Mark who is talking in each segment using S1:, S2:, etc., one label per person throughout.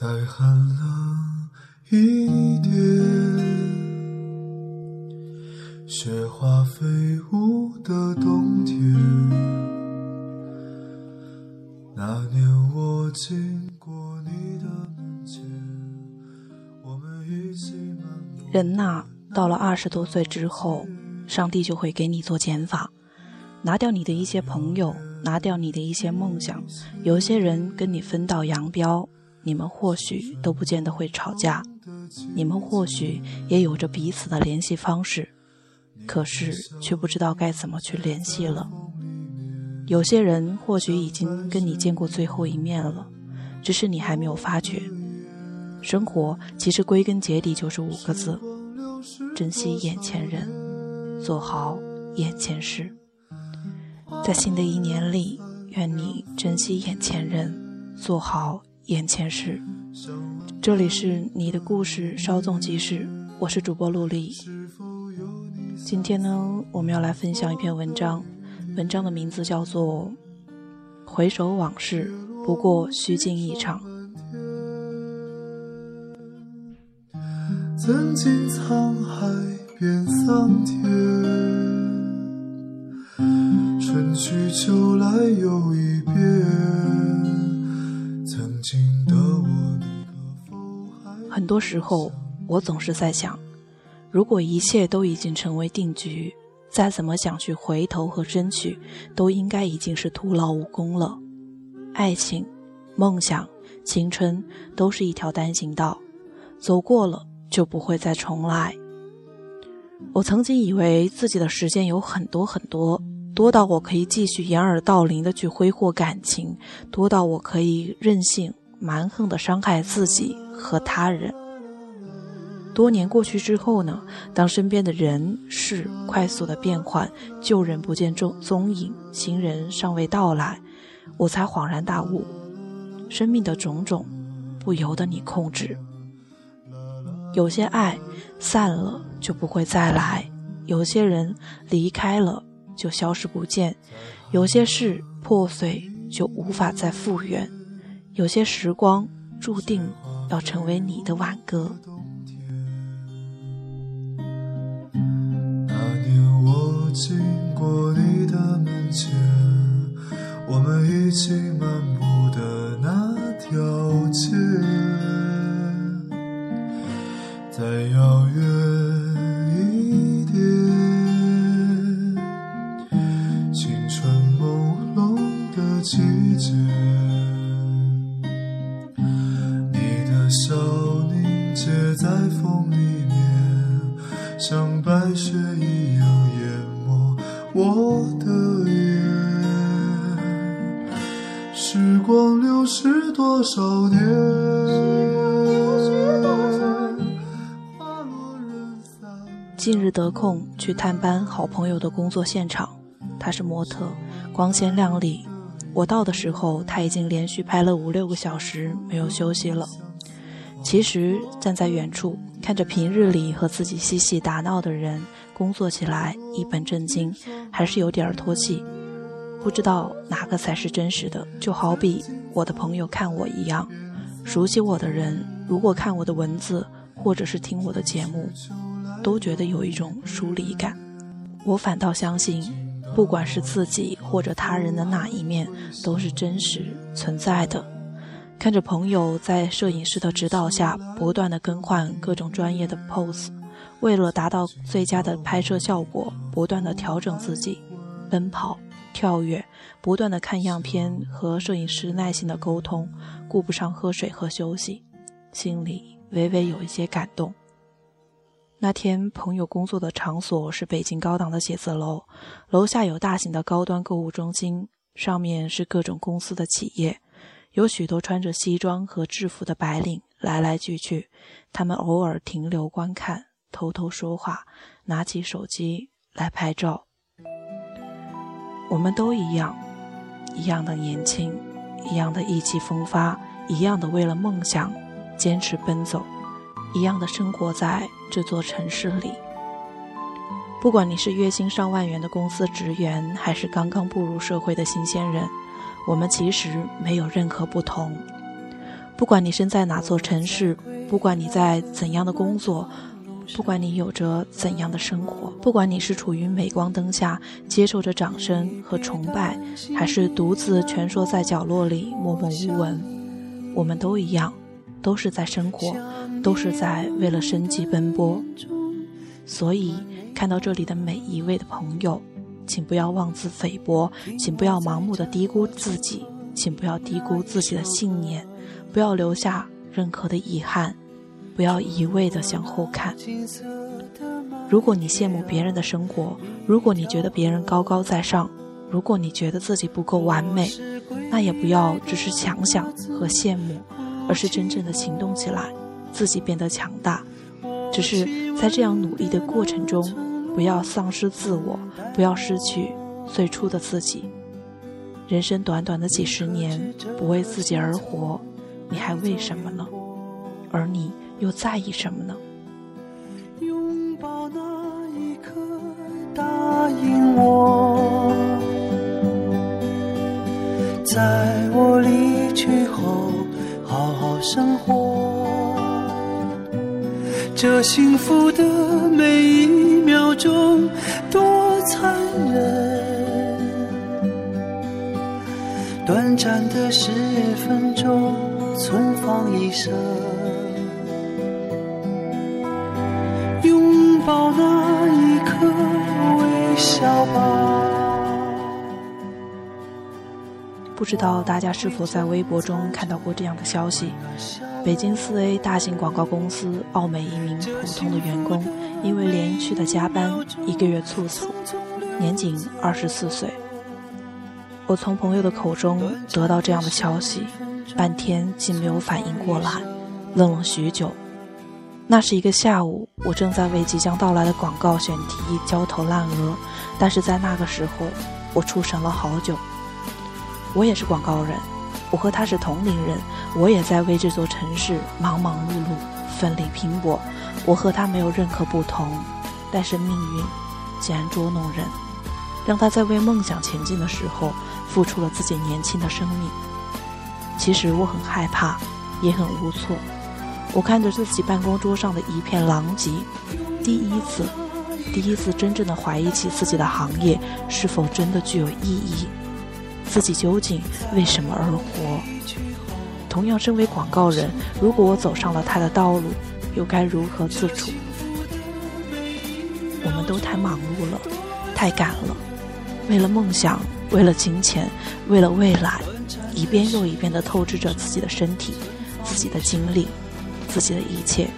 S1: 再寒冷一点，雪花飞舞的冬天。那年我经过你的门前，我们一起漫。
S2: 人呐，到了二十多岁之后，上帝就会给你做减法，拿掉你的一些朋友，拿掉你的一些梦想。有些人跟你分道扬镳，你们或许都不见得会吵架，你们或许也有着彼此的联系方式，可是却不知道该怎么去联系了。有些人或许已经跟你见过最后一面了，只是你还没有发觉。生活其实归根结底就是五个字：珍惜眼前人，做好眼前事。在新的一年里，愿你珍惜眼前人，做好眼前事。这里是你的故事稍纵即逝，我是主播陆丽。今天呢，我们要来分享一篇文章。文章的名字叫做《回首往事，不过虚惊一场》。
S1: 曾经沧海变桑田，春去秋来又一遍。
S2: 很多时候，我总是在想，如果一切都已经成为定局。再怎么想去回头和争取，都应该已经是徒劳无功了。爱情、梦想、青春都是一条单行道，走过了就不会再重来。我曾经以为自己的时间有很多很多，多到我可以继续掩耳盗铃的去挥霍感情，多到我可以任性蛮横的伤害自己和他人。多年过去之后呢？当身边的人事快速的变换，旧人不见踪踪影，新人尚未到来，我才恍然大悟：生命的种种不由得你控制。有些爱散了就不会再来，有些人离开了就消失不见，有些事破碎就无法再复原，有些时光注定要成为你的挽歌。
S1: 那年我经过你的门前，我们一起漫步的那光流逝多少年？
S2: 近日得空去探班好朋友的工作现场，他是模特，光鲜亮丽。我到的时候，他已经连续拍了五六个小时，没有休息了。其实站在远处看着平日里和自己嬉戏打闹的人。工作起来一本正经，还是有点儿脱气，不知道哪个才是真实的。就好比我的朋友看我一样，熟悉我的人，如果看我的文字或者是听我的节目，都觉得有一种疏离感。我反倒相信，不管是自己或者他人的哪一面，都是真实存在的。看着朋友在摄影师的指导下，不断的更换各种专业的 pose。为了达到最佳的拍摄效果，不断的调整自己，奔跑、跳跃，不断的看样片和摄影师耐心的沟通，顾不上喝水和休息，心里微微有一些感动。那天朋友工作的场所是北京高档的写字楼，楼下有大型的高端购物中心，上面是各种公司的企业，有许多穿着西装和制服的白领来来去去，他们偶尔停留观看。偷偷说话，拿起手机来拍照。我们都一样，一样的年轻，一样的意气风发，一样的为了梦想坚持奔走，一样的生活在这座城市里。不管你是月薪上万元的公司职员，还是刚刚步入社会的新鲜人，我们其实没有任何不同。不管你身在哪座城市，不管你在怎样的工作，不管你有着怎样的生活，不管你是处于镁光灯下接受着掌声和崇拜，还是独自蜷缩在角落里默默无闻，我们都一样，都是在生活，都是在为了生计奔波。所以，看到这里的每一位的朋友，请不要妄自菲薄，请不要盲目的低估自己，请不要低估自己的信念。不要留下任何的遗憾，不要一味的向后看。如果你羡慕别人的生活，如果你觉得别人高高在上，如果你觉得自己不够完美，那也不要只是想想和羡慕，而是真正的行动起来，自己变得强大。只是在这样努力的过程中，不要丧失自我，不要失去最初的自己。人生短短的几十年，不为自己而活。你还为什么呢？而你又在意什么呢？
S3: 拥抱那一刻，答应我，在我离去后好好生活。这幸福的每一秒钟多残忍，短暂的十分钟。存放一生，笑吧。
S2: 不知道大家是否在微博中看到过这样的消息：北京四 A 大型广告公司奥美一名普通的员工，因为连续的加班，一个月猝死，年仅二十四岁。我从朋友的口中得到这样的消息。半天竟没有反应过来，愣了许久。那是一个下午，我正在为即将到来的广告选题焦头烂额，但是在那个时候，我出神了好久。我也是广告人，我和他是同龄人，我也在为这座城市忙忙碌碌、奋力拼搏。我和他没有任何不同，但是命运竟然捉弄人，让他在为梦想前进的时候，付出了自己年轻的生命。其实我很害怕，也很无措。我看着自己办公桌上的一片狼藉，第一次，第一次真正的怀疑起自己的行业是否真的具有意义，自己究竟为什么而活？同样身为广告人，如果我走上了他的道路，又该如何自处？我们都太忙碌了，太赶了，为了梦想，为了金钱，为了未来。一遍又一遍地透支着自己的身体、自己的精力、自己的一切，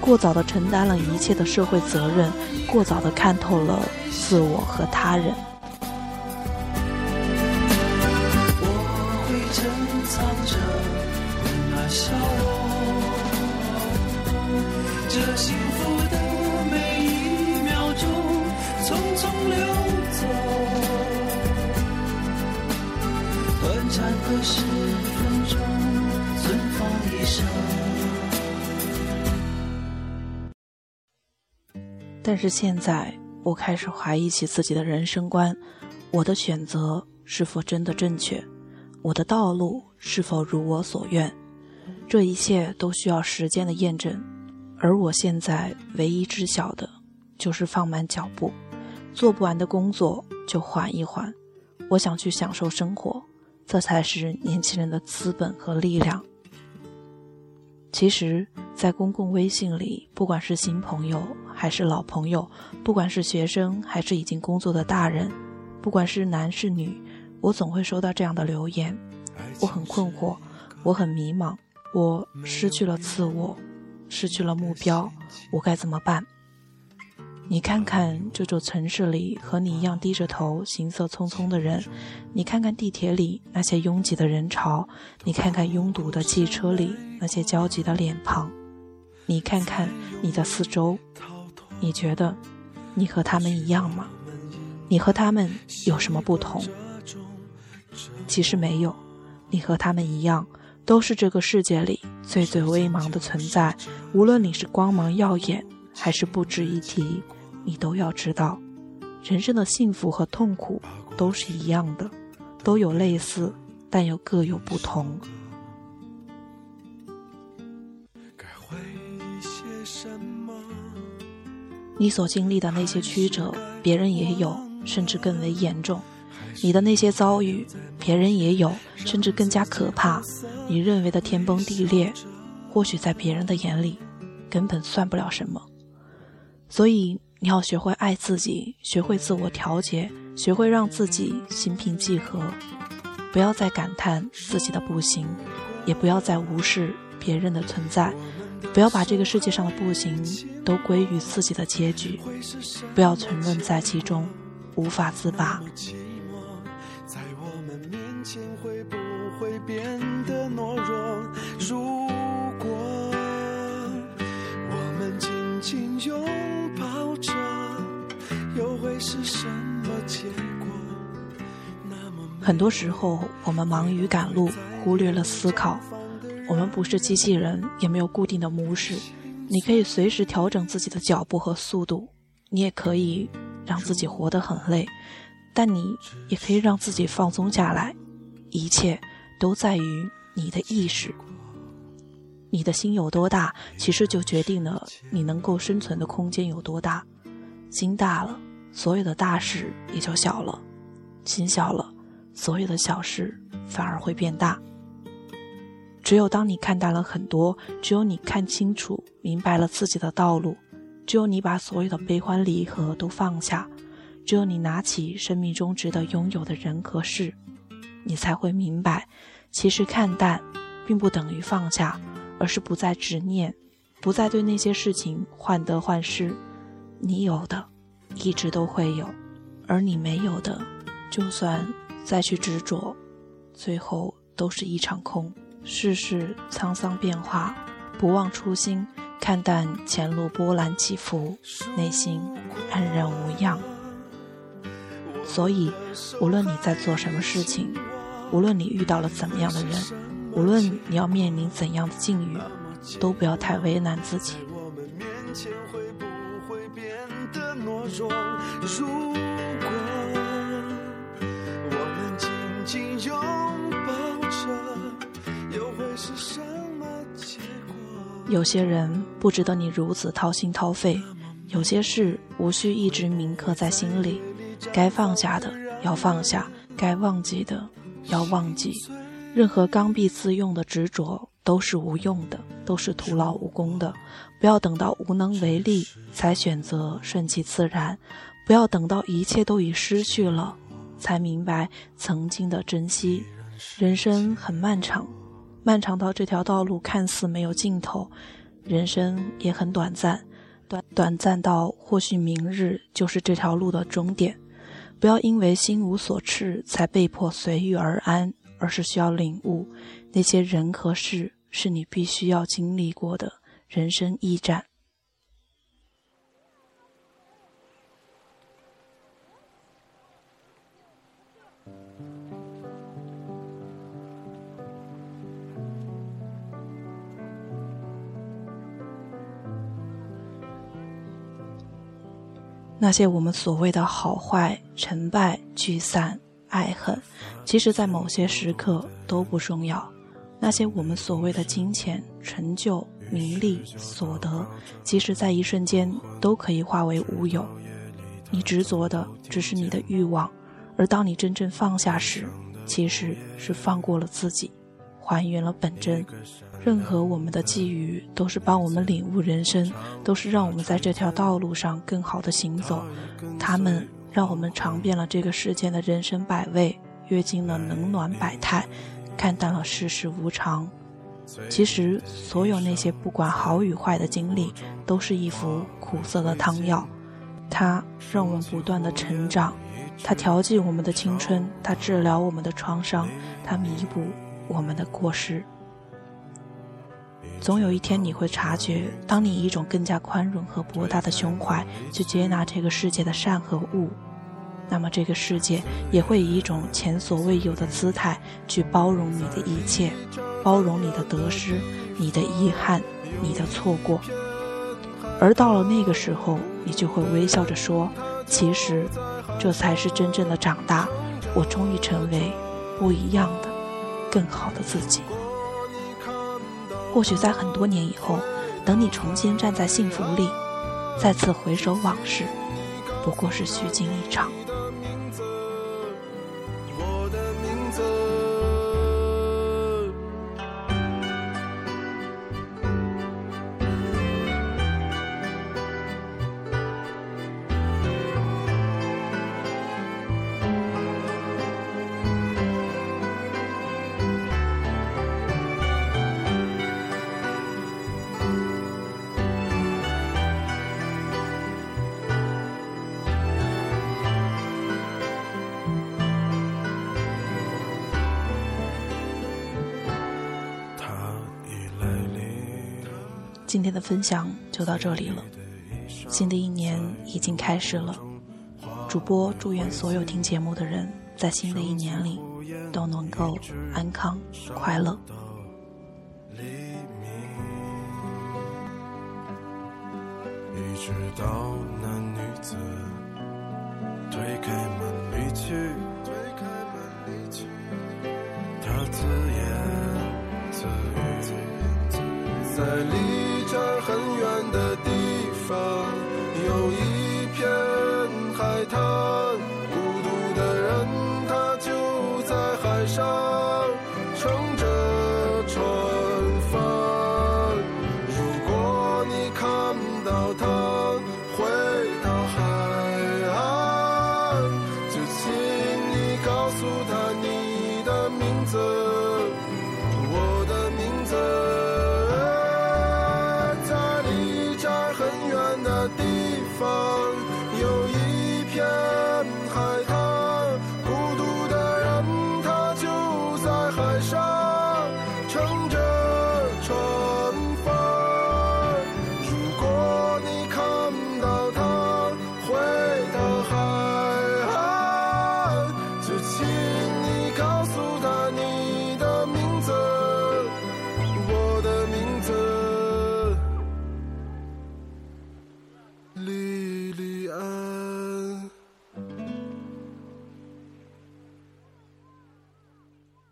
S2: 过早的承担了一切的社会责任，过早的看透了自我和他人。
S3: 我会珍藏着温暖笑容，这幸福的每一秒钟匆匆流走。的十分钟，存放一生。
S2: 但是现在，我开始怀疑起自己的人生观：我的选择是否真的正确？我的道路是否如我所愿？这一切都需要时间的验证。而我现在唯一知晓的，就是放慢脚步，做不完的工作就缓一缓。我想去享受生活。这才是年轻人的资本和力量。其实，在公共微信里，不管是新朋友还是老朋友，不管是学生还是已经工作的大人，不管是男是女，我总会收到这样的留言。我很困惑，我很迷茫，我失去了自我，失去了目标，我该怎么办？你看看这座城市里和你一样低着头、行色匆匆的人，你看看地铁里那些拥挤的人潮，你看看拥堵的汽车里那些焦急的脸庞，你看看你的四周，你觉得你和他们一样吗？你和他们有什么不同？其实没有，你和他们一样，都是这个世界里最最微茫的存在。无论你是光芒耀眼，还是不值一提。你都要知道，人生的幸福和痛苦都是一样的，都有类似，但又各有不同。你所经历的那些曲折，别人也有，甚至更为严重；你的那些遭遇，别人也有，甚至更加可怕。你认为的天崩地裂，或许在别人的眼里，根本算不了什么。所以，你要学会爱自己，学会自我调节，学会让自己心平气和，不要再感叹自己的不行，也不要再无视别人的存在。不要把这个世界上的不行都归于自己的结局，不要沉沦在其中，无法自拔。很多时候，我们忙于赶路，忽略了思考。我们不是机器人，也没有固定的模式。你可以随时调整自己的脚步和速度，你也可以让自己活得很累，但你也可以让自己放松下来。一切都在于你的意识。你的心有多大，其实就决定了你能够生存的空间有多大。心大了，所有的大事也就小了；心小了，所有的小事反而会变大。只有当你看淡了很多，只有你看清楚、明白了自己的道路，只有你把所有的悲欢离合都放下，只有你拿起生命中值得拥有的人和事，你才会明白，其实看淡，并不等于放下，而是不再执念，不再对那些事情患得患失。你有的，一直都会有；而你没有的，就算再去执着，最后都是一场空。世事沧桑变化，不忘初心，看淡前路波澜起伏，内心安然无恙。所以，无论你在做什么事情，无论你遇到了怎么样的人，无论你要面临怎样的境遇，都不要太为难自己。如有些人不值得你如此掏心掏肺，有些事无需一直铭刻在心里。该放下的要放下，该忘记的要忘记。任何刚愎自用的执着都是无用的，都是徒劳无功的。不要等到无能为力才选择顺其自然，不要等到一切都已失去了才明白曾经的珍惜。人生很漫长。漫长到这条道路看似没有尽头，人生也很短暂，短短暂到或许明日就是这条路的终点。不要因为心无所恃才被迫随遇而安，而是需要领悟，那些人和事是你必须要经历过的人生驿站。那些我们所谓的好坏、成败、聚散、爱恨，其实，在某些时刻都不重要。那些我们所谓的金钱、成就、名利、所得，其实，在一瞬间都可以化为乌有。你执着的只是你的欲望，而当你真正放下时，其实是放过了自己，还原了本真。任何我们的际遇，都是帮我们领悟人生，都是让我们在这条道路上更好的行走。他们让我们尝遍了这个世间的人生百味，阅尽了冷暖百态，看淡了世事无常。其实，所有那些不管好与坏的经历，都是一副苦涩的汤药。它让我们不断的成长，它调剂我们的青春，它治疗我们的创伤，它弥补我们的过失。总有一天你会察觉，当你以一种更加宽容和博大的胸怀去接纳这个世界的善和恶，那么这个世界也会以一种前所未有的姿态去包容你的一切，包容你的得失、你的遗憾、你的错过。而到了那个时候，你就会微笑着说：“其实，这才是真正的长大。我终于成为不一样的、更好的自己。”或许在很多年以后，等你重新站在幸福里，再次回首往事，不过是虚惊一场。今天的分享就到这里了，新的一年已经开始了。主播祝愿所有听节目的人在新的一年里都能够安康快乐。
S1: 一直到那女子推开门离去，推开门离去，她自言自语，在离这儿很远的地方，有一片海滩，